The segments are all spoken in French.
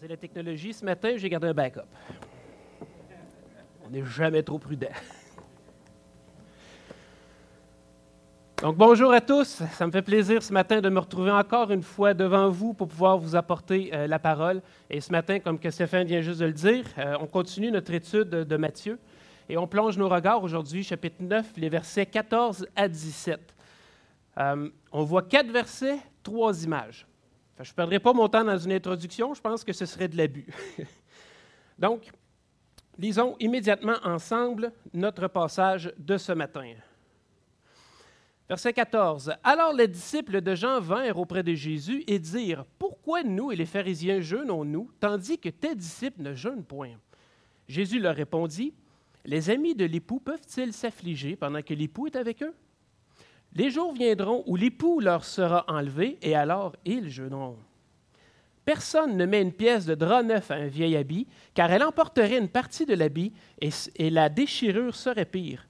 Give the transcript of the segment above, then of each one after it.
C'est la technologie. Ce matin, j'ai gardé un backup. On n'est jamais trop prudent. Donc, bonjour à tous. Ça me fait plaisir ce matin de me retrouver encore une fois devant vous pour pouvoir vous apporter euh, la parole. Et ce matin, comme que Stéphane vient juste de le dire, euh, on continue notre étude de Matthieu et on plonge nos regards aujourd'hui, chapitre 9, les versets 14 à 17. Euh, on voit quatre versets, trois images. Je ne perdrai pas mon temps dans une introduction, je pense que ce serait de l'abus. Donc, lisons immédiatement ensemble notre passage de ce matin. Verset 14. Alors les disciples de Jean vinrent auprès de Jésus et dirent, Pourquoi nous et les pharisiens jeûnons-nous, tandis que tes disciples ne jeûnent point Jésus leur répondit, Les amis de l'époux peuvent-ils s'affliger pendant que l'époux est avec eux Les jours viendront où l'époux leur sera enlevé, et alors ils jeûneront. Personne ne met une pièce de drap neuf à un vieil habit, car elle emporterait une partie de l'habit, et, la déchirure serait pire.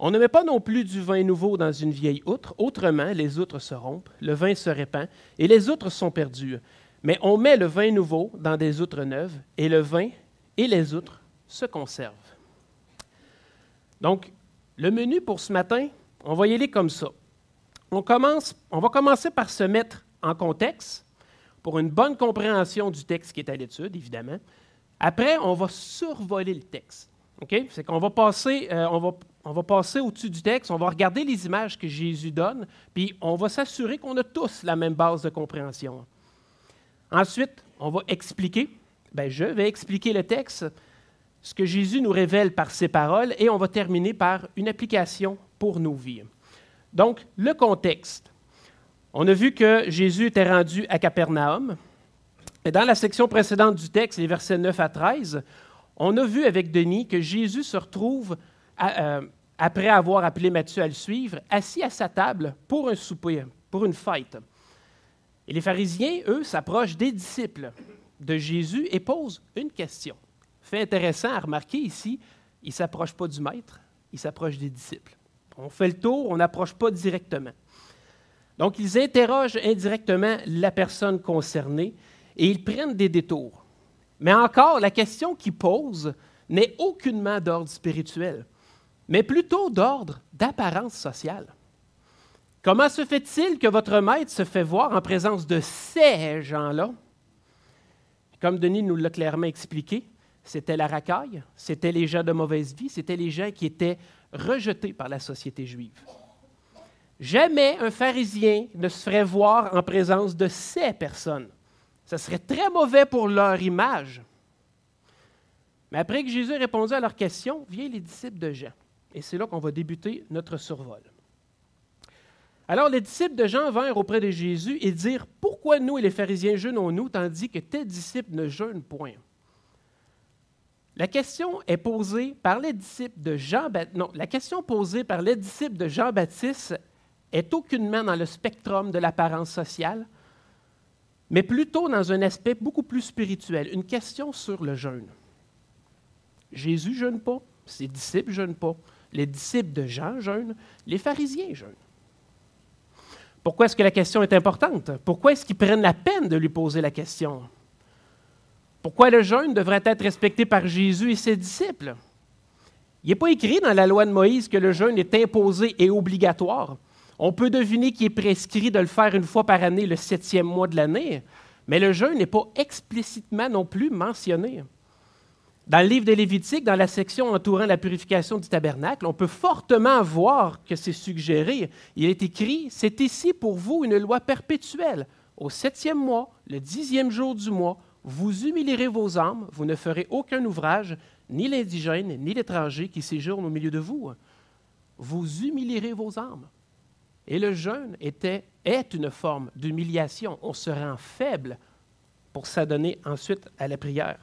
On ne met pas non plus du vin nouveau dans une vieille outre, autrement les outres se rompent, le vin se répand, et les outres sont perdues. Mais on met le vin nouveau dans des outres neuves, et le vin et les outres se conservent. Donc, le menu pour ce matin, on va y aller comme ça. On, va commencer par se mettre en contexte pour une bonne compréhension du texte qui est à l'étude, évidemment. Après, on va survoler le texte. C'est qu'on va passer, euh, on va on va passer au-dessus du texte, on va regarder les images que Jésus donne, puis on va s'assurer qu'on a tous la même base de compréhension. Ensuite, on va expliquer, ben, je vais expliquer le texte, ce que Jésus nous révèle par ses paroles, et on va terminer par une application pour nos vies. Donc, le contexte. On a vu que Jésus était rendu à Capernaum. Et dans la section précédente du texte, les versets 9 à 13, on a vu avec Denis que Jésus se retrouve euh, après avoir appelé Matthieu à le suivre, assis à sa table pour un souper, pour une fête. Et les pharisiens, eux, s'approchent des disciples de Jésus et posent une question. Fait intéressant à remarquer ici, ils ne s'approchent pas du maître, ils s'approchent des disciples. On fait le tour, on n'approche pas directement. Donc, ils interrogent indirectement la personne concernée et ils prennent des détours. Mais encore, la question qu'ils posent n'est aucunement d'ordre spirituel mais plutôt d'ordre d'apparence sociale. Comment se fait-il que votre maître se fait voir en présence de ces gens-là? Comme Denis nous l'a clairement expliqué, c'était la racaille, c'était les gens de mauvaise vie, c'était les gens qui étaient rejetés par la société juive. Jamais un pharisien ne se ferait voir en présence de ces personnes. Ce serait très mauvais pour leur image. Mais après que Jésus ait répondu à leurs questions, viennent les disciples de Jean. Et c'est là qu'on va débuter notre survol. Alors les disciples de Jean vinrent auprès de Jésus et dirent Pourquoi nous et les pharisiens jeûnons-nous tandis que tes disciples ne jeûnent point La question est posée par les disciples de Jean Jean-Baptiste est aucunement dans le spectrum de l'apparence sociale, mais plutôt dans un aspect beaucoup plus spirituel, une question sur le jeûne. Jésus jeûne pas, ses disciples jeûnent pas les disciples de Jean jeûnent, les pharisiens jeûnent. Pourquoi est-ce que la question est importante? Pourquoi est-ce qu'ils prennent la peine de lui poser la question? Pourquoi le jeûne devrait être respecté par Jésus et ses disciples? Il n'est pas écrit dans la loi de Moïse que le jeûne est imposé et obligatoire. On peut deviner qu'il est prescrit de le faire une fois par année, le septième mois de l'année, mais le jeûne n'est pas explicitement non plus mentionné. Dans le livre des Lévitique, dans la section entourant la purification du tabernacle, on peut fortement voir que c'est suggéré. Il est écrit C'est ici pour vous une loi perpétuelle. Au septième mois, le dixième jour du mois, vous humilierez vos âmes, vous ne ferez aucun ouvrage, ni l'indigène, ni l'étranger qui séjourne au milieu de vous. Vous humilierez vos âmes. Et le jeûne était, est une forme d'humiliation. On se rend faible pour s'adonner ensuite à la prière.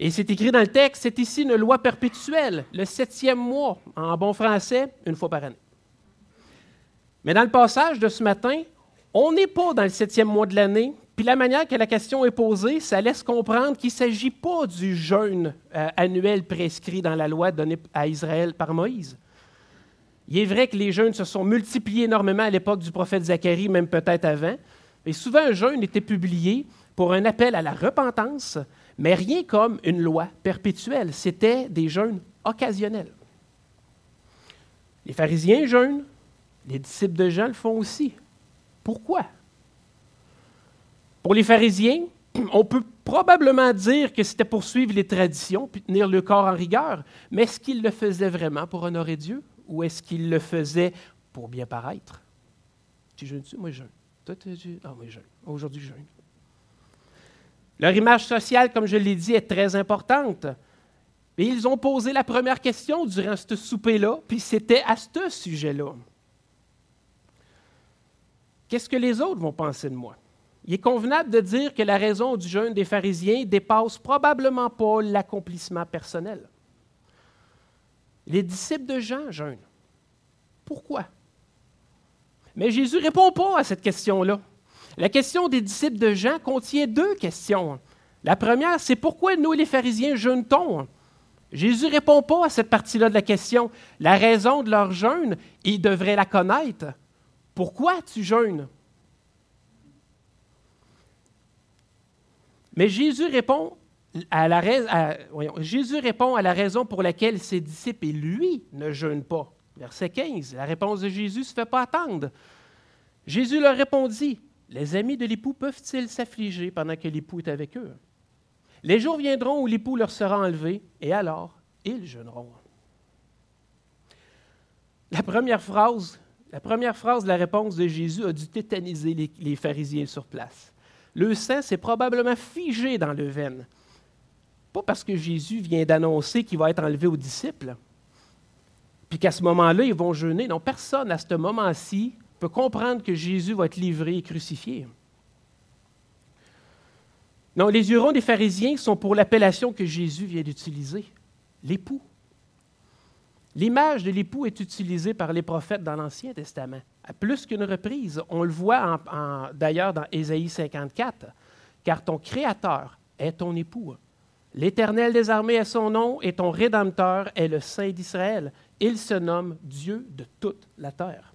Et c'est écrit dans le texte, c'est ici une loi perpétuelle, le septième mois, en bon français, une fois par année. Mais dans le passage de ce matin, on n'est pas dans le septième mois de l'année, puis la manière que la question est posée, ça laisse comprendre qu'il ne s'agit pas du jeûne euh, annuel prescrit dans la loi donnée à Israël par Moïse. Il est vrai que les jeûnes se sont multipliés énormément à l'époque du prophète Zacharie, même peut-être avant, Et souvent, un jeûne était publié pour un appel à la repentance, mais rien comme une loi perpétuelle. C'était des jeûnes occasionnels. Les pharisiens jeûnent, les disciples de Jean le font aussi. Pourquoi? Pour les pharisiens, on peut probablement dire que c'était pour suivre les traditions puis tenir le corps en rigueur, mais est-ce qu'ils le faisaient vraiment pour honorer Dieu ou est-ce qu'ils le faisaient pour bien paraître? Tu jeûnes-tu? Moi, je jeûne. Toi, tu Ah, moi, je jeûne. Aujourd'hui, je jeûne. Leur image sociale, comme je l'ai dit, est très importante. Et ils ont posé la première question durant ce souper-là, puis c'était à ce sujet-là. Qu'est-ce que les autres vont penser de moi? Il est convenable de dire que la raison du jeûne des pharisiens dépasse probablement pas l'accomplissement personnel. Les disciples de Jean jeûnent. Pourquoi? Mais Jésus ne répond pas à cette question-là. La question des disciples de Jean contient deux questions. La première, c'est pourquoi nous, les pharisiens, jeûne-t-on? Jésus ne répond pas à cette partie-là de la question. La raison de leur jeûne, ils devraient la connaître. Pourquoi tu jeûnes? Mais Jésus répond à la, raison pour laquelle ses disciples et lui ne jeûnent pas. Verset 15, la réponse de Jésus ne se fait pas attendre. Jésus leur répondit, Les amis de l'époux peuvent-ils s'affliger pendant que l'époux est avec eux? Les jours viendront où l'époux leur sera enlevé, et alors ils jeûneront. La première phrase, la première phrase de la réponse de Jésus a dû tétaniser les pharisiens sur place le sang s'est probablement figé dans le veine. Pas parce que Jésus vient d'annoncer qu'il va être enlevé aux disciples, puis qu'à ce moment-là, ils vont jeûner. Non, personne à ce moment-ci peut comprendre que Jésus va être livré et crucifié. Non, les hurons des pharisiens sont pour l'appellation que Jésus vient d'utiliser, l'époux. L'image de l'époux est utilisée par les prophètes dans l'Ancien Testament à plus qu'une reprise. On le voit d'ailleurs dans Ésaïe 54, car ton Créateur est ton époux. L'Éternel des armées est son nom et ton Rédempteur est le Saint d'Israël. Il se nomme Dieu de toute la terre.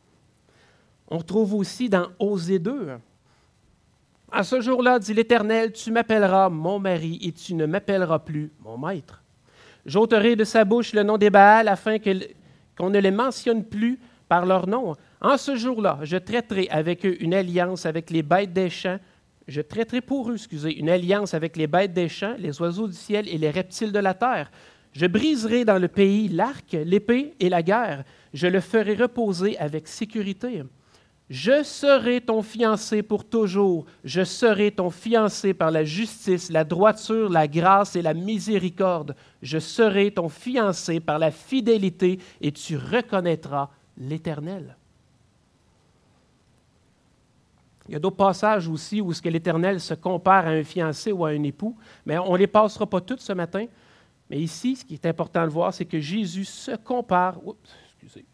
On trouve aussi dans Osée 2. À ce jour-là, dit l'Éternel, tu m'appelleras mon mari et tu ne m'appelleras plus mon maître. J'ôterai de sa bouche le nom des Baals afin qu'on ne les mentionne plus par leur nom. En ce jour-là, je traiterai avec eux une alliance avec les bêtes des champs. Je traiterai pour eux, excusez, une alliance avec les bêtes des champs, les oiseaux du ciel et les reptiles de la terre. Je briserai dans le pays l'arc, l'épée et la guerre. Je le ferai reposer avec sécurité. Je serai ton fiancé pour toujours. Je serai ton fiancé par la justice, la droiture, la grâce et la miséricorde. Je serai ton fiancé par la fidélité et tu reconnaîtra l'Éternel. Il y a d'autres passages aussi où ce que l'Éternel se compare à un fiancé ou à un époux, mais on ne les passera pas toutes ce matin. Mais ici, ce qui est important de voir, c'est que Jésus se compare. Oups, excusez.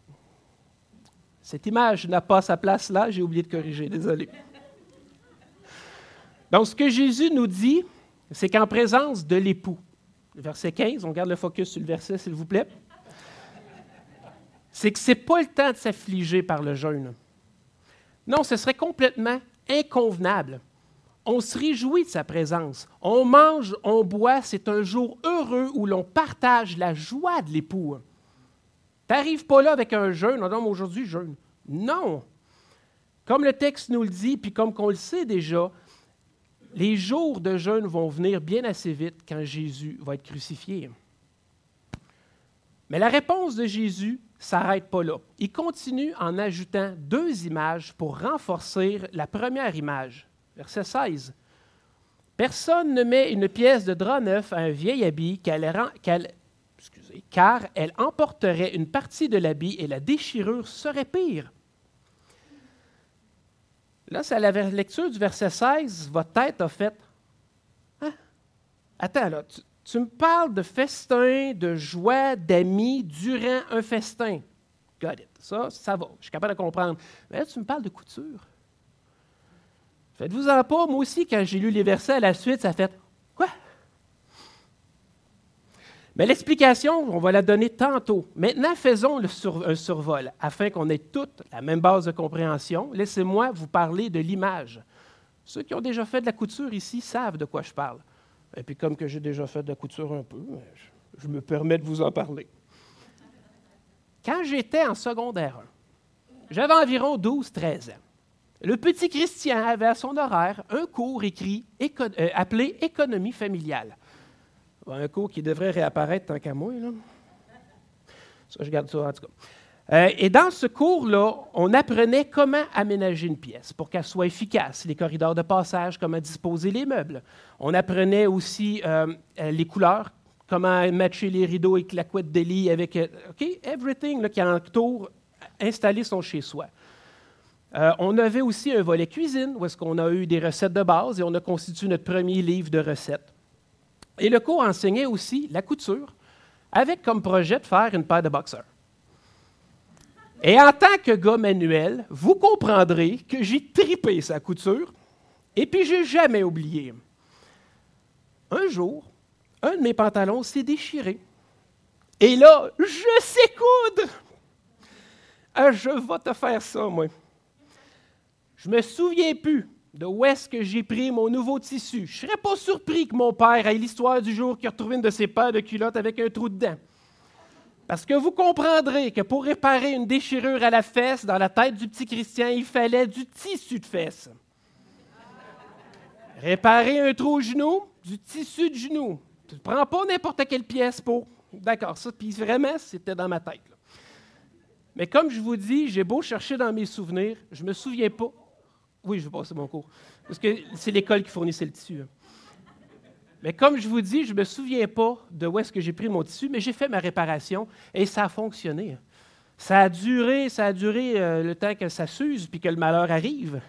Cette image n'a pas sa place là, j'ai oublié de corriger, désolé. Donc, ce que Jésus nous dit, c'est qu'en présence de l'époux, verset 15, on garde le focus sur le verset, s'il vous plaît, c'est que ce n'est pas le temps de s'affliger par le jeûne. Non, ce serait complètement inconvenable. On se réjouit de sa présence. On mange, on boit. C'est un jour heureux où l'on partage la joie de l'époux. Tu n'arrives pas là avec un jeûne. Non, aujourd'hui, jeûne. Non. Comme le texte nous le dit, puis comme on le sait déjà, les jours de jeûne vont venir bien assez vite quand Jésus va être crucifié. Mais la réponse de Jésus s'arrête pas là. Il continue en ajoutant deux images pour renforcer la première image. Verset 16. Personne ne met une pièce de drap neuf à un vieil habit car elle emporterait une partie de l'habit et la déchirure serait pire. Là, c'est à la lecture du verset 16, votre tête a fait hein? Attends, là, tu me parles de festin, de joie, d'amis durant un festin. Got it. Ça, ça va. Je suis capable de comprendre. Mais là, tu me parles de couture. Faites-vous-en pas, moi aussi, quand j'ai lu les versets à la suite, ça fait Quoi? Mais l'explication, on va la donner tantôt. Maintenant, faisons un survol afin qu'on ait toute la même base de compréhension. Laissez-moi vous parler de l'image. Ceux qui ont déjà fait de la couture ici savent de quoi je parle. Et puis comme que j'ai déjà fait de la couture un peu, je, je me permets de vous en parler. Quand j'étais en secondaire 1, j'avais environ 12-13 ans. Le petit Christian avait à son horaire un cours écrit euh, appelé Économie familiale. Un cours qui devrait réapparaître tant qu'à moi. Là. Ça, je garde ça en tout cas. Euh, et dans ce cours-là, on apprenait comment aménager une pièce pour qu'elle soit efficace, les corridors de passage, comment disposer les meubles. On apprenait aussi euh, les couleurs, comment matcher les rideaux avec la couette de lit, avec OK, everything qui entoure installer son chez-soi. Euh, on avait aussi un volet cuisine, où est-ce qu'on a eu des recettes de base et on a constitué notre premier livre de recettes. Et le cours enseignait aussi la couture, avec comme projet de faire une paire de boxeurs. Et en tant que gars manuel, vous comprendrez que j'ai tripé sa couture, et puis j'ai jamais oublié. Un jour, un de mes pantalons s'est déchiré. Et là, je sais coudre! Ah, je vais te faire ça, moi. Je me souviens plus de où est-ce que j'ai pris mon nouveau tissu. Je serais pas surpris que mon père ait l'histoire du jour qui a retrouvé une de ses paires de culottes avec un trou dedans. Parce que vous comprendrez que pour réparer une déchirure à la fesse dans la tête du petit Christian, il fallait du tissu de fesse. Réparer un trou au genou, du tissu de genou. Tu ne prends pas n'importe quelle pièce pour. D'accord, ça, puis vraiment, c'était dans ma tête. Mais comme je vous dis, j'ai beau chercher dans mes souvenirs, je me souviens pas. Oui, je vais passer mon cours. Parce que c'est l'école qui fournissait le tissu. Hein. Mais comme je vous dis, je ne me souviens pas de où est-ce que j'ai pris mon tissu, mais j'ai fait ma réparation et ça a fonctionné. Ça a duré, ça a duré euh, le temps que ça s'use puis que le malheur arrive.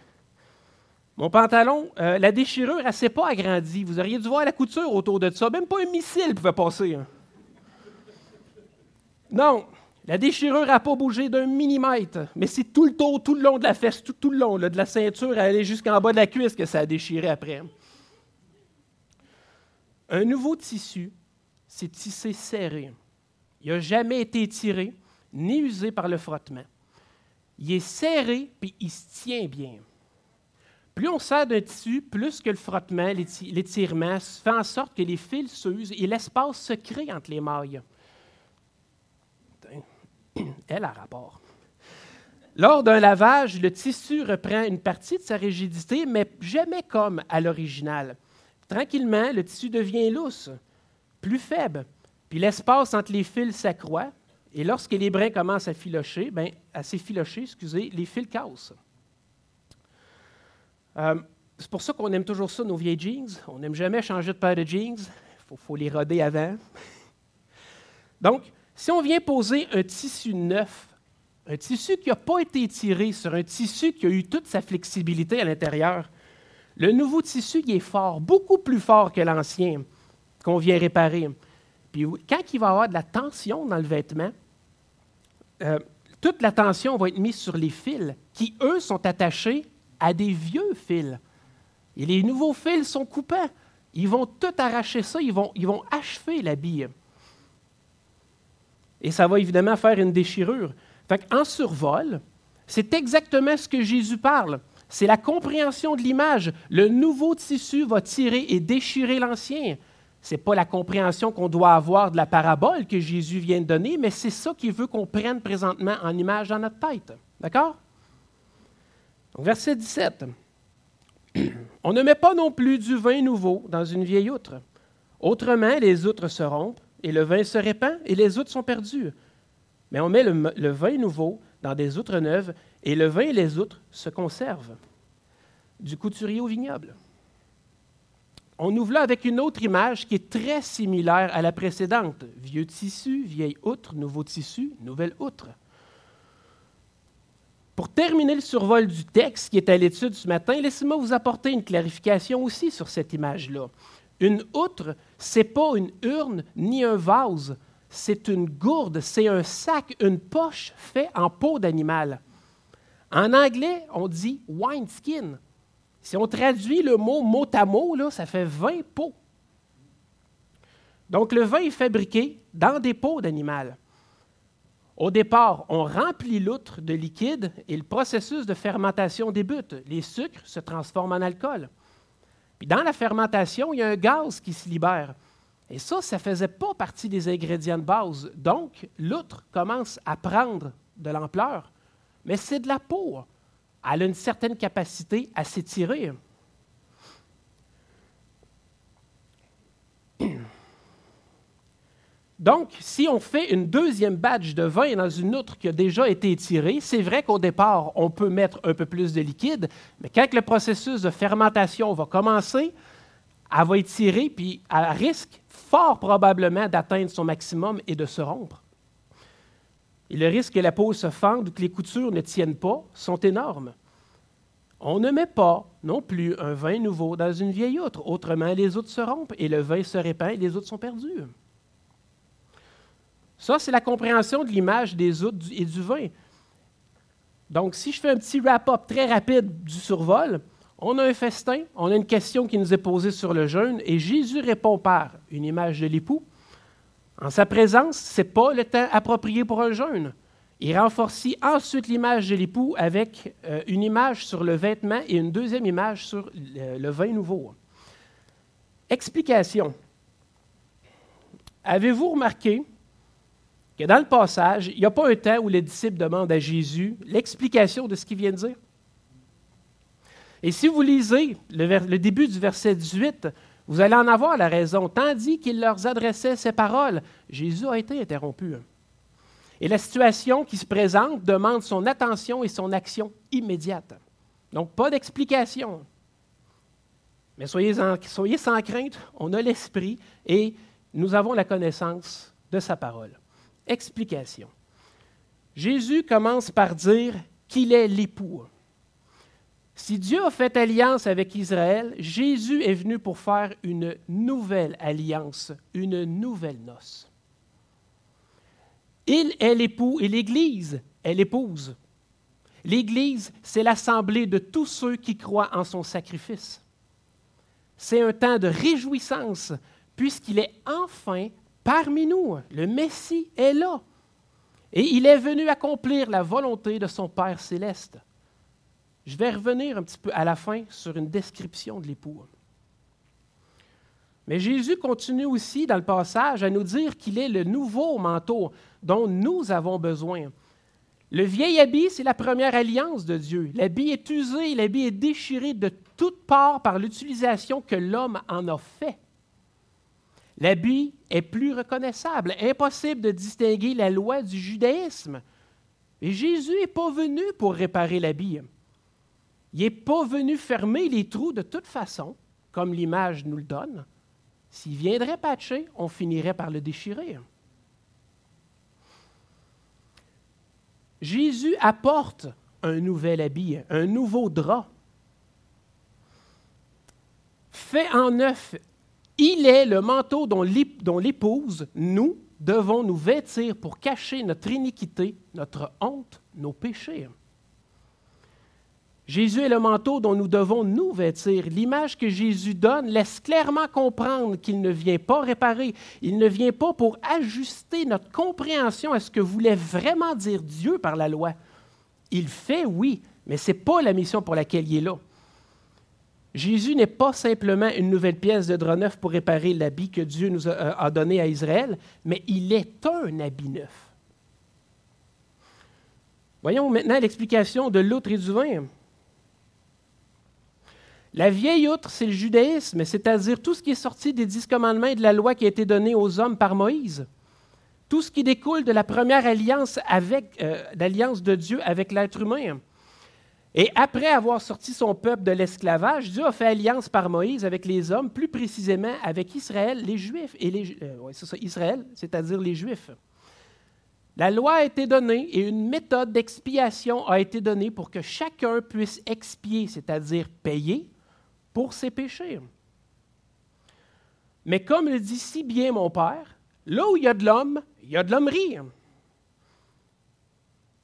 Mon pantalon, euh, la déchirure, elle ne s'est pas agrandie. Vous auriez dû voir la couture autour de ça. Même pas un missile pouvait passer. Hein. Non, la déchirure n'a pas bougé d'un millimètre, mais c'est tout le tour, tout le long de la fesse, tout, le long, de la ceinture à aller jusqu'en bas de la cuisse que ça a déchiré après. Un nouveau tissu, c'est tissé serré. Il n'a jamais été tiré ni usé par le frottement. Il est serré puis il se tient bien. Plus on sert d'un tissu, plus que le frottement, l'étirement fait en sorte que les fils s'usent et l'espace se crée entre les mailles. Elle a rapport. Lors d'un lavage, le tissu reprend une partie de sa rigidité, mais jamais comme à l'original. Tranquillement, le tissu devient lousse, plus faible, puis l'espace entre les fils s'accroît, et lorsque les brins commencent à filocher, ben, à s'effilocher, excusez, les fils cassent. Euh, c'est pour ça qu'on aime toujours ça, nos vieilles jeans. On n'aime jamais changer de paire de jeans. Il faut, les roder avant. Donc, si on vient poser un tissu neuf, un tissu qui n'a pas été tiré sur un tissu qui a eu toute sa flexibilité à l'intérieur, le nouveau tissu il est fort, beaucoup plus fort que l'ancien qu'on vient réparer. Puis quand il va y avoir de la tension dans le vêtement, euh, toute la tension va être mise sur les fils qui, eux, sont attachés à des vieux fils. Et les nouveaux fils sont coupants. Ils vont tout arracher ça, ils vont, ils vont achever la bille et ça va évidemment faire une déchirure. en survol, c'est exactement ce que Jésus parle. C'est la compréhension de l'image. Le nouveau tissu va tirer et déchirer l'ancien. Ce n'est pas la compréhension qu'on doit avoir de la parabole que Jésus vient de donner, mais c'est ça qu'il veut qu'on prenne présentement en image dans notre tête. D'accord? Verset 17. On ne met pas non plus du vin nouveau dans une vieille outre. Autrement, les outres se rompent et le vin se répand et les outres sont perdues. Mais on met le, vin nouveau dans des outres neuves et le vin et les outres se conservent. Du couturier au vignoble. On ouvre là avec une autre image qui est très similaire à la précédente. Vieux tissu, vieille outre, nouveau tissu, nouvelle outre. Pour terminer le survol du texte qui est à l'étude ce matin, laissez-moi vous apporter une clarification aussi sur cette image-là. Une outre, c'est pas une urne ni un vase, c'est une gourde, c'est un sac, une poche fait en peau d'animal. En anglais, on dit wineskin. Si on traduit le mot mot à mot, ça fait 20 pots. Donc le vin est fabriqué dans des peaux d'animal. Au départ, on remplit l'outre de liquide et le processus de fermentation débute. Les sucres se transforment en alcool. Puis dans la fermentation, il y a un gaz qui se libère. Et ça, ça ne faisait pas partie des ingrédients de base. Donc, l'outre commence à prendre de l'ampleur, mais c'est de la peau. Elle a une certaine capacité à s'étirer. Donc, si on fait une deuxième batch de vin dans une outre qui a déjà été étirée, c'est vrai qu'au départ, on peut mettre un peu plus de liquide, mais quand le processus de fermentation va commencer, elle va étirer, puis elle risque fort probablement d'atteindre son maximum et de se rompre. Et le risque que la peau se fende ou que les coutures ne tiennent pas sont énormes. On ne met pas non plus un vin nouveau dans une vieille outre, autrement les outres se rompent et le vin se répand et les outres sont perdues. Ça, c'est la compréhension de l'image des outres et du vin. Donc, si je fais un petit wrap-up très rapide du survol, on a un festin, on a une question qui nous est posée sur le jeûne, et Jésus répond par une image de l'époux. En sa présence, ce n'est pas le temps approprié pour un jeûne. Il renforce ensuite l'image de l'époux avec euh, une image sur le vêtement et une deuxième image sur le vin nouveau. Explication. Avez-vous remarqué que dans le passage, il n'y a pas un temps où les disciples demandent à Jésus l'explication de ce qu'il vient de dire? Et si vous lisez le, début du verset 18, vous allez en avoir la raison. Tandis qu'il leur adressait ces paroles, Jésus a été interrompu. Et la situation qui se présente demande son attention et son action immédiate. Donc, pas d'explication. Mais soyez, soyez sans crainte, on a l'esprit et nous avons la connaissance de sa parole. Explication. Jésus commence par dire qu'il est l'époux. Si Dieu a fait alliance avec Israël, Jésus est venu pour faire une nouvelle alliance, une nouvelle noce. Il est l'époux et l'Église est l'épouse. L'Église, c'est l'assemblée de tous ceux qui croient en son sacrifice. C'est un temps de réjouissance puisqu'il est enfin parmi nous. Le Messie est là. Et il est venu accomplir la volonté de son Père céleste. Je vais revenir un petit peu à la fin sur une description de l'époux. Mais Jésus continue aussi dans le passage à nous dire qu'il est le nouveau manteau dont nous avons besoin. Le vieil habit, c'est la première alliance de Dieu. L'habit est usé, l'habit est déchiré de toutes parts par l'utilisation que l'homme en a fait. L'habit est plus reconnaissable. Impossible de distinguer la loi du judaïsme. Et Jésus n'est pas venu pour réparer l'habit. Il n'est pas venu fermer les trous de toute façon, comme l'image nous le donne. S'il viendrait patcher, on finirait par le déchirer. Jésus apporte un nouvel habit, un nouveau drap. Fait en neuf il est le manteau dont l'épouse, nous, devons nous vêtir pour cacher notre iniquité, notre honte, nos péchés. Jésus est le manteau dont nous devons nous vêtir. L'image que Jésus donne laisse clairement comprendre qu'il ne vient pas réparer, il ne vient pas pour ajuster notre compréhension à ce que voulait vraiment dire Dieu par la loi. Il fait, oui, mais ce n'est pas la mission pour laquelle il est là. Jésus n'est pas simplement une nouvelle pièce de drap neuf pour réparer l'habit que Dieu nous a, donné à Israël, mais il est un habit neuf. Voyons maintenant l'explication de l'outre et du vin. La vieille outre, c'est le judaïsme, c'est-à-dire tout ce qui est sorti des dix commandements et de la loi qui a été donnée aux hommes par Moïse. Tout ce qui découle de la première alliance, avec, euh, l'alliance de Dieu avec l'être humain. Et après avoir sorti son peuple de l'esclavage, Dieu a fait alliance par Moïse avec les hommes, plus précisément avec Israël, les Juifs, et les, euh, Israël, c'est-à-dire les Juifs. La loi a été donnée et une méthode d'expiation a été donnée pour que chacun puisse expier, c'est-à-dire payer pour ses péchés. Mais comme le dit si bien mon Père, là où il y a de l'homme, il y a de l'hommerie.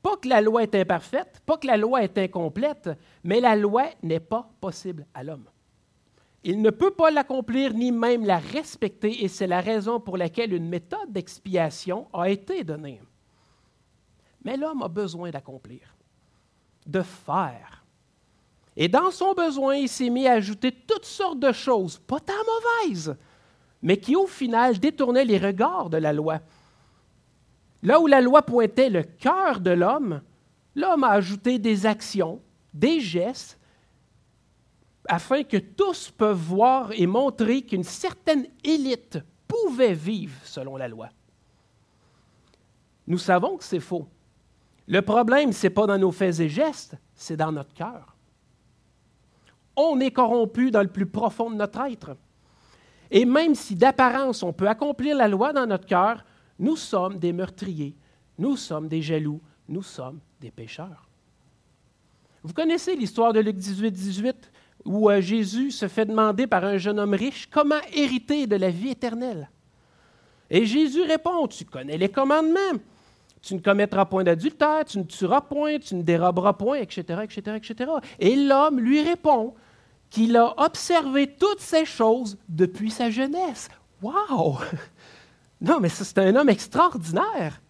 Pas que la loi est imparfaite, pas que la loi est incomplète, mais la loi n'est pas possible à l'homme. Il ne peut pas l'accomplir ni même la respecter et c'est la raison pour laquelle une méthode d'expiation a été donnée. Mais l'homme a besoin d'accomplir, de faire. Et dans son besoin, il s'est mis à ajouter toutes sortes de choses, pas tant mauvaises, mais qui au final détournaient les regards de la loi. Là où la loi pointait le cœur de l'homme, l'homme a ajouté des actions, des gestes, afin que tous peuvent voir et montrer qu'une certaine élite pouvait vivre selon la loi. Nous savons que c'est faux. Le problème, ce n'est pas dans nos faits et gestes, c'est dans notre cœur. On est corrompu dans le plus profond de notre être. Et même si d'apparence on peut accomplir la loi dans notre cœur, nous sommes des meurtriers, nous sommes des jaloux, nous sommes des pécheurs. Vous connaissez l'histoire de Luc 18, 18, où euh, Jésus se fait demander par un jeune homme riche comment hériter de la vie éternelle. Et Jésus répond, tu connais les commandements. Tu ne commettras point d'adultère, tu ne tueras point, tu ne déroberas point, etc., etc., etc. Et l'homme lui répond qu'il a observé toutes ces choses depuis sa jeunesse. Wow! Non, mais c'est un homme extraordinaire.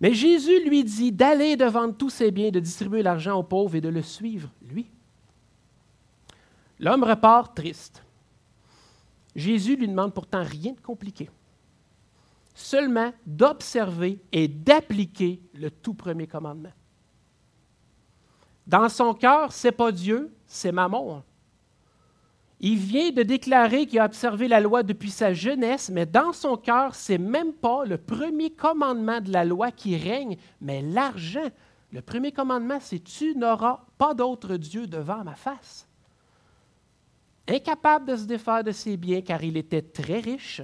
Mais Jésus lui dit d'aller de vendre tous ses biens, de distribuer l'argent aux pauvres et de le suivre, lui. L'homme repart triste. Jésus lui demande pourtant rien de compliqué, seulement d'observer et d'appliquer le tout premier commandement. Dans son cœur, c'est pas Dieu, c'est Mammon. Il vient de déclarer qu'il a observé la loi depuis sa jeunesse, mais dans son cœur, c'est même pas le premier commandement de la loi qui règne, mais l'argent. Le premier commandement, c'est Tu n'auras pas d'autre Dieu devant ma face. Incapable de se défaire de ses biens car il était très riche,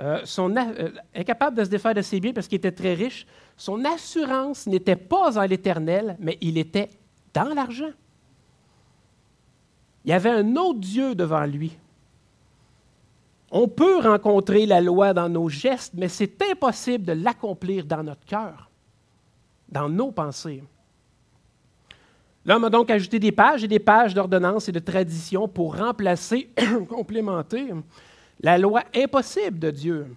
euh, son, euh, incapable de se défaire de ses biens parce qu'il était très riche, son assurance n'était pas en l'éternel, mais il était dans l'argent. Il y avait un autre Dieu devant lui. On peut rencontrer la loi dans nos gestes, mais c'est impossible de l'accomplir dans notre cœur, dans nos pensées. L'homme a donc ajouté des pages et des pages d'ordonnances et de traditions pour remplacer, complémenter la loi impossible de Dieu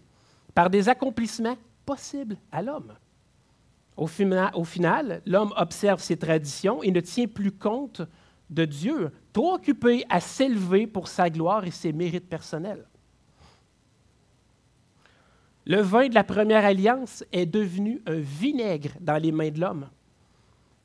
par des accomplissements possibles à l'homme. Au, final, l'homme observe ses traditions et ne tient plus compte de Dieu, trop occupé à s'élever pour sa gloire et ses mérites personnels. Le vin de la première alliance est devenu un vinaigre dans les mains de l'homme.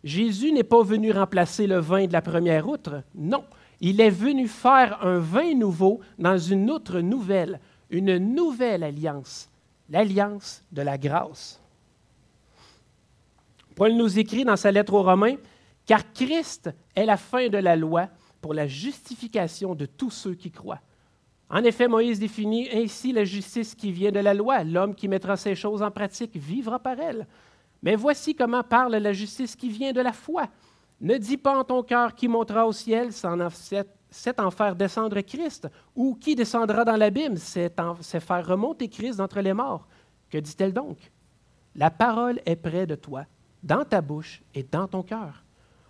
Jésus n'est pas venu remplacer le vin de la première outre, non. Il est venu faire un vin nouveau dans une outre nouvelle, une nouvelle alliance, l'alliance de la grâce. Paul nous écrit dans sa lettre aux Romains, car Christ est la fin de la loi pour la justification de tous ceux qui croient. En effet, Moïse définit ainsi la justice qui vient de la loi. L'homme qui mettra ces choses en pratique vivra par elles. Mais voici comment parle la justice qui vient de la foi. Ne dis pas en ton cœur qui montera au ciel c'est en faire descendre Christ, ou qui descendra dans l'abîme, c'est faire remonter Christ d'entre les morts. Que dit-elle donc? La parole est près de toi, dans ta bouche et dans ton cœur.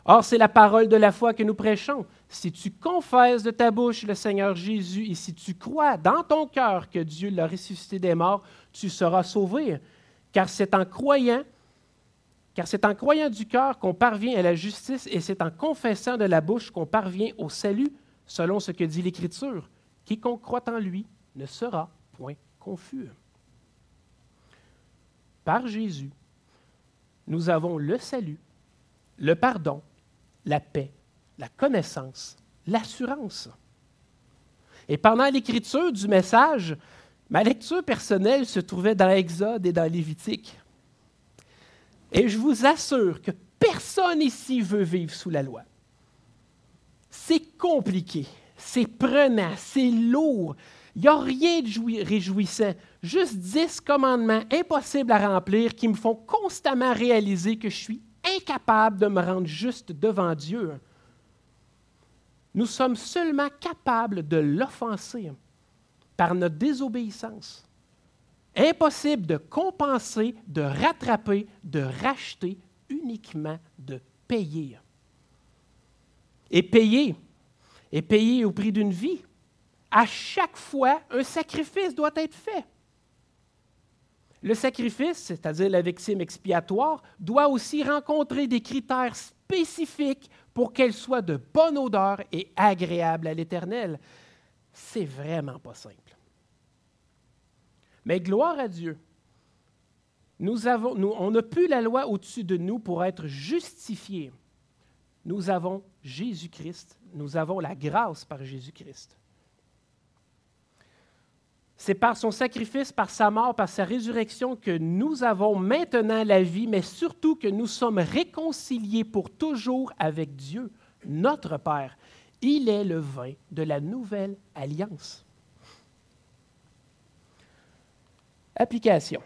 Or, c'est la parole de la foi que nous prêchons. Si tu confesses de ta bouche le Seigneur Jésus et si tu crois dans ton cœur que Dieu l'a ressuscité des morts, tu seras sauvé. Car c'est en croyant, car c'est en croyant du cœur qu'on parvient à la justice et c'est en confessant de la bouche qu'on parvient au salut, selon ce que dit l'Écriture. Quiconque croit en lui ne sera point confus. Par Jésus, nous avons le salut, le pardon la paix, la connaissance, l'assurance. Et pendant l'écriture du message, ma lecture personnelle se trouvait dans Exode et dans Lévitique. Et je vous assure que personne ici veut vivre sous la loi. C'est compliqué, c'est prenant, c'est lourd. Il n'y a rien de réjouissant. Juste dix commandements impossibles à remplir qui me font constamment réaliser que je suis incapable de me rendre juste devant Dieu. Nous sommes seulement capables de l'offenser par notre désobéissance. Impossible de compenser, de rattraper, de racheter, uniquement de payer. Et payer, et payer au prix d'une vie. À chaque fois, un sacrifice doit être fait. Le sacrifice, c'est-à-dire la victime expiatoire, doit aussi rencontrer des critères spécifiques pour qu'elle soit de bonne odeur et agréable à l'Éternel. C'est vraiment pas simple. Mais gloire à Dieu. Nous avons, nous, on n'a plus la loi au-dessus de nous pour être justifiés. Nous avons Jésus-Christ. Nous avons la grâce par Jésus-Christ. C'est par son sacrifice, par sa mort, par sa résurrection que nous avons maintenant la vie, mais surtout que nous sommes réconciliés pour toujours avec Dieu, notre Père. Il est le vin de la nouvelle alliance. Application.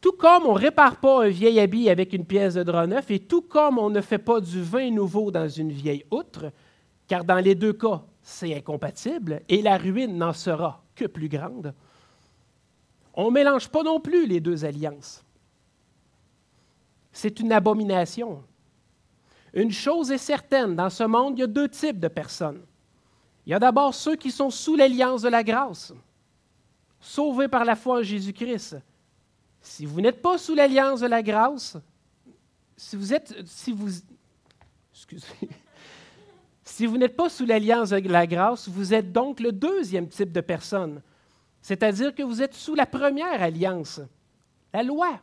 Tout comme on ne répare pas un vieil habit avec une pièce de drap neuf, et tout comme on ne fait pas du vin nouveau dans une vieille outre, car dans les deux cas, c'est incompatible et la ruine n'en sera que plus grande. On ne mélange pas non plus les deux alliances. C'est une abomination. Une chose est certaine, dans ce monde, il y a deux types de personnes. Il y a d'abord ceux qui sont sous l'alliance de la grâce, sauvés par la foi en Jésus-Christ. Si vous n'êtes pas sous l'alliance de la grâce, si vous êtes, si vous, excusez, si vous n'êtes pas sous l'alliance de la grâce, vous êtes donc le deuxième type de personne, c'est-à-dire que vous êtes sous la première alliance, la loi.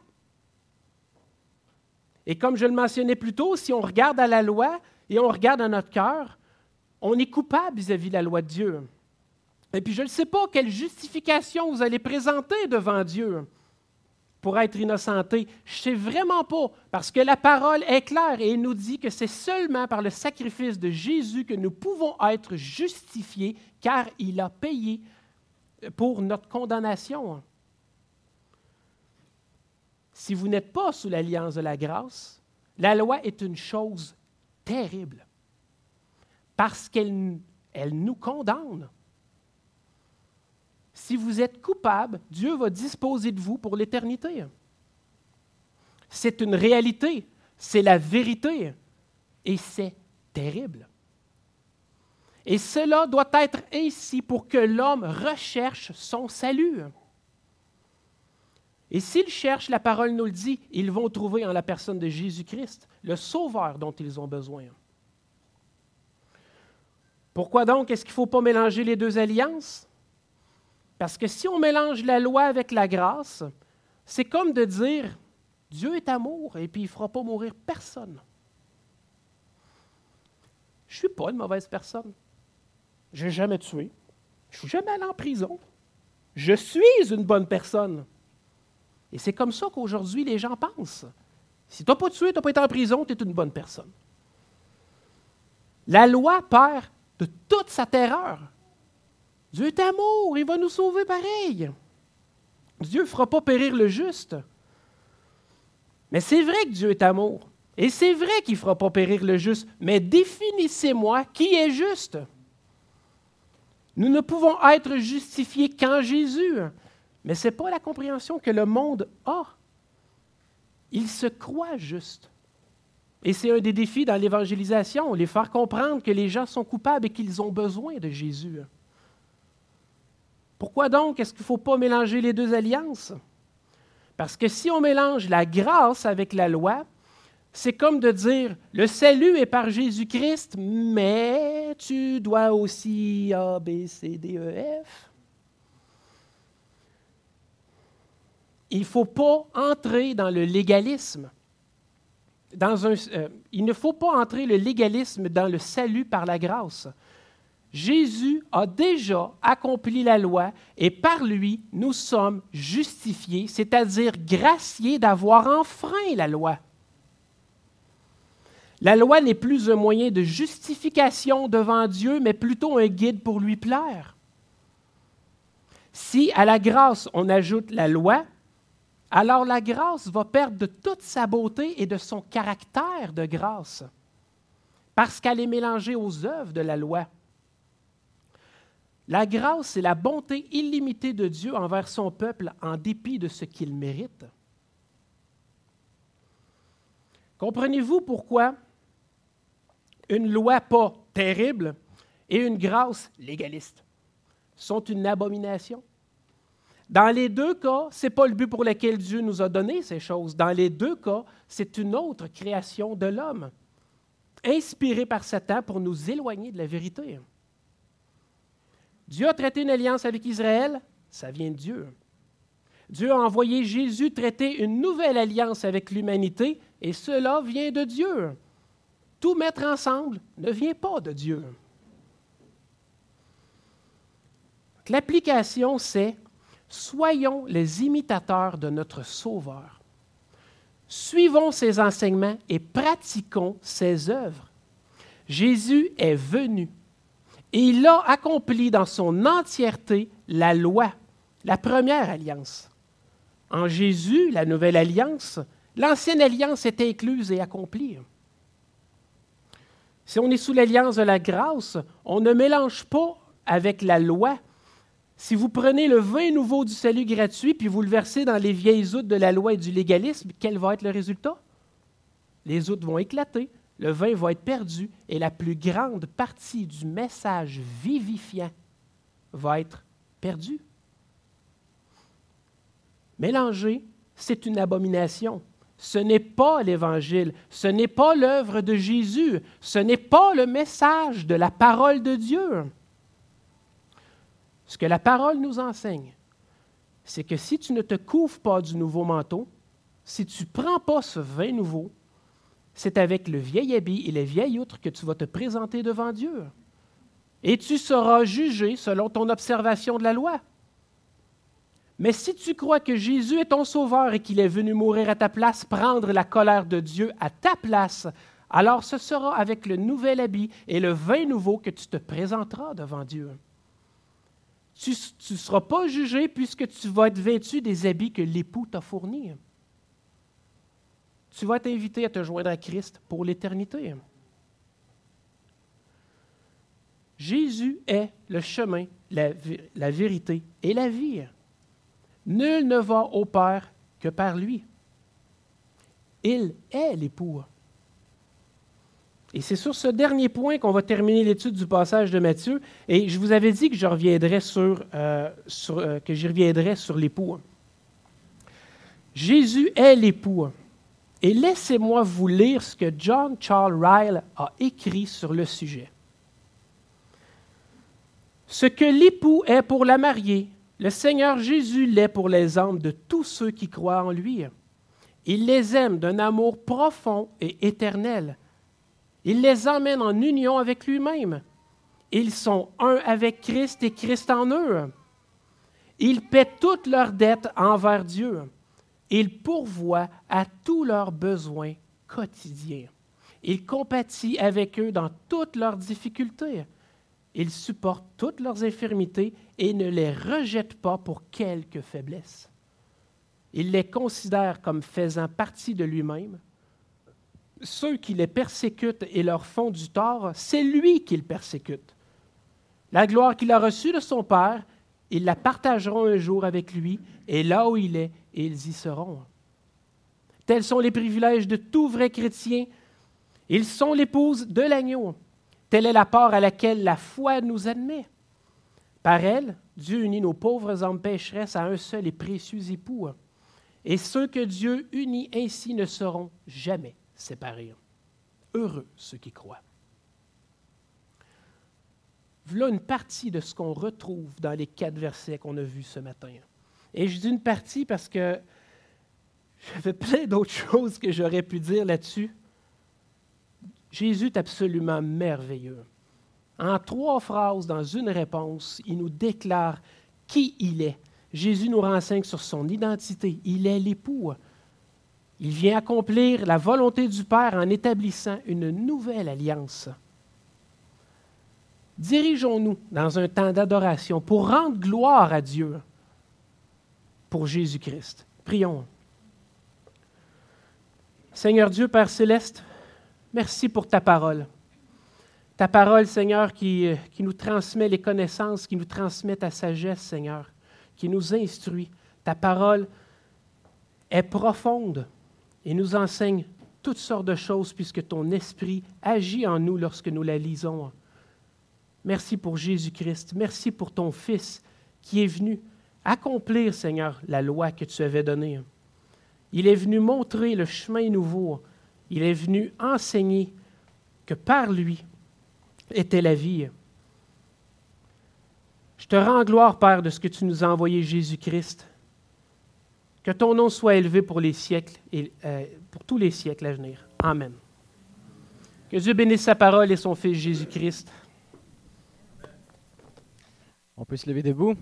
Et comme je le mentionnais plus tôt, si on regarde à la loi et on regarde à notre cœur, on est coupable vis-à-vis de la loi de Dieu. Et puis je ne sais pas quelle justification vous allez présenter devant Dieu pour être innocenté. Je ne sais vraiment pas, parce que la parole est claire et elle nous dit que c'est seulement par le sacrifice de Jésus que nous pouvons être justifiés, car il a payé pour notre condamnation. Si vous n'êtes pas sous l'alliance de la grâce, la loi est une chose terrible, parce qu'elle elle nous condamne si vous êtes coupable, Dieu va disposer de vous pour l'éternité. C'est une réalité, c'est la vérité, et c'est terrible. Et cela doit être ainsi pour que l'homme recherche son salut. Et s'ils cherchent, la parole nous le dit, ils vont trouver en la personne de Jésus-Christ le sauveur dont ils ont besoin. Pourquoi donc est-ce qu'il ne faut pas mélanger les deux alliances? Parce que si on mélange la loi avec la grâce, c'est comme de dire Dieu est amour et puis il ne fera pas mourir personne. Je ne suis pas une mauvaise personne. Je n'ai jamais tué. Je ne suis jamais allé en prison. Je suis une bonne personne. Et c'est comme ça qu'aujourd'hui les gens pensent. Si tu n'as pas tué, tu n'as pas été en prison, tu es une bonne personne. La loi perd de toute sa terreur. Dieu est amour, il va nous sauver pareil. Dieu ne fera pas périr le juste. Mais c'est vrai que Dieu est amour. Et c'est vrai qu'il ne fera pas périr le juste. Mais définissez-moi qui est juste. Nous ne pouvons être justifiés qu'en Jésus. Mais ce n'est pas la compréhension que le monde a. Il se croit juste. Et c'est un des défis dans l'évangélisation, les faire comprendre que les gens sont coupables et qu'ils ont besoin de Jésus. Pourquoi donc est-ce qu'il ne faut pas mélanger les deux alliances? Parce que si on mélange la grâce avec la loi, c'est comme de dire, le salut est par Jésus-Christ, mais tu dois aussi A, B, C, D, E, F. Il ne faut pas entrer dans le légalisme. Euh, il ne faut pas entrer le légalisme dans le salut par la grâce. Jésus a déjà accompli la loi et par lui, nous sommes justifiés, c'est-à-dire graciés d'avoir enfreint la loi. La loi n'est plus un moyen de justification devant Dieu, mais plutôt un guide pour lui plaire. Si à la grâce on ajoute la loi, alors la grâce va perdre de toute sa beauté et de son caractère de grâce, parce qu'elle est mélangée aux œuvres de la loi. La grâce, c'est la bonté illimitée de Dieu envers son peuple en dépit de ce qu'il mérite. Comprenez-vous pourquoi une loi pas terrible et une grâce légaliste sont une abomination? Dans les deux cas, ce n'est pas le but pour lequel Dieu nous a donné ces choses. Dans les deux cas, c'est une autre création de l'homme, inspirée par Satan pour nous éloigner de la vérité. Dieu a traité une alliance avec Israël, ça vient de Dieu. Dieu a envoyé Jésus traiter une nouvelle alliance avec l'humanité, et cela vient de Dieu. Tout mettre ensemble ne vient pas de Dieu. L'application, c'est soyons les imitateurs de notre Sauveur. Suivons ses enseignements et pratiquons ses œuvres. Jésus est venu et il a accompli dans son entièreté la loi, la première alliance. En Jésus, la nouvelle alliance, l'ancienne alliance est incluse et accomplie. Si on est sous l'alliance de la grâce, on ne mélange pas avec la loi. Si vous prenez le vin nouveau du salut gratuit puis vous le versez dans les vieilles outres de la loi et du légalisme, quel va être le résultat? Les outres vont éclater, le vin va être perdu et la plus grande partie du message vivifiant va être perdue. Mélanger, c'est une abomination. Ce n'est pas l'Évangile, ce n'est pas l'œuvre de Jésus, ce n'est pas le message de la parole de Dieu. Ce que la parole nous enseigne, c'est que si tu ne te couvres pas du nouveau manteau, si tu ne prends pas ce vin nouveau, c'est avec le vieil habit et les vieilles outres que tu vas te présenter devant Dieu. Et tu seras jugé selon ton observation de la loi. Mais si tu crois que Jésus est ton sauveur et qu'il est venu mourir à ta place, prendre la colère de Dieu à ta place, alors ce sera avec le nouvel habit et le vin nouveau que tu te présenteras devant Dieu. Tu ne seras pas jugé puisque tu vas être vêtu des habits que l'époux t'a fournis tu vas être invité à te joindre à Christ pour l'éternité. Jésus est le chemin, la, vérité et la vie. Nul ne va au Père que par lui. Il est l'époux. Et c'est sur ce dernier point qu'on va terminer l'étude du passage de Matthieu. Et je vous avais dit que je sur, euh, euh, que j'y reviendrai sur l'époux. Jésus est l'époux. Et laissez-moi vous lire ce que John Charles Ryle a écrit sur le sujet. Ce que l'époux est pour la mariée, le Seigneur Jésus l'est pour les âmes de tous ceux qui croient en lui. Il les aime d'un amour profond et éternel. Il les emmène en union avec lui-même. Ils sont un avec Christ et Christ en eux. Ils paient toutes leurs dettes envers Dieu. Il pourvoit à tous leurs besoins quotidiens. Il compatit avec eux dans toutes leurs difficultés. Il supporte toutes leurs infirmités et ne les rejette pas pour quelque faiblesse. Il les considère comme faisant partie de lui-même. Ceux qui les persécutent et leur font du tort, c'est lui qu'ils persécute. La gloire qu'il a reçue de son Père, ils la partageront un jour avec lui, et là où il est, ils y seront. Tels sont les privilèges de tout vrai chrétien. Ils sont l'épouse de l'agneau. Telle est la part à laquelle la foi nous admet. Par elle, Dieu unit nos pauvres âmes pécheresses à un seul et précieux époux. Et ceux que Dieu unit ainsi ne seront jamais séparés. Heureux ceux qui croient. Voilà une partie de ce qu'on retrouve dans les quatre versets qu'on a vus ce matin. Et je dis une partie parce que j'avais plein d'autres choses que j'aurais pu dire là-dessus. Jésus est absolument merveilleux. En trois phrases, dans une réponse, il nous déclare qui il est. Jésus nous renseigne sur son identité. Il est l'époux. Il vient accomplir la volonté du Père en établissant une nouvelle alliance. Dirigeons-nous dans un temps d'adoration pour rendre gloire à Dieu pour Jésus-Christ. Prions. Seigneur Dieu, Père céleste, merci pour ta parole. Ta parole, Seigneur, qui, qui nous transmet les connaissances, qui nous transmet ta sagesse, Seigneur, qui nous instruit. Ta parole est profonde et nous enseigne toutes sortes de choses puisque ton esprit agit en nous lorsque nous la lisons. Merci pour Jésus-Christ. Merci pour ton Fils qui est venu accomplir, Seigneur, la loi que tu avais donnée. Il est venu montrer le chemin nouveau. Il est venu enseigner que par lui était la vie. Je te rends gloire, Père, de ce que tu nous as envoyé, Jésus-Christ. Que ton nom soit élevé pour les siècles et euh, pour tous les siècles à venir. Amen. Que Dieu bénisse sa parole et son Fils Jésus-Christ. On peut se lever debout.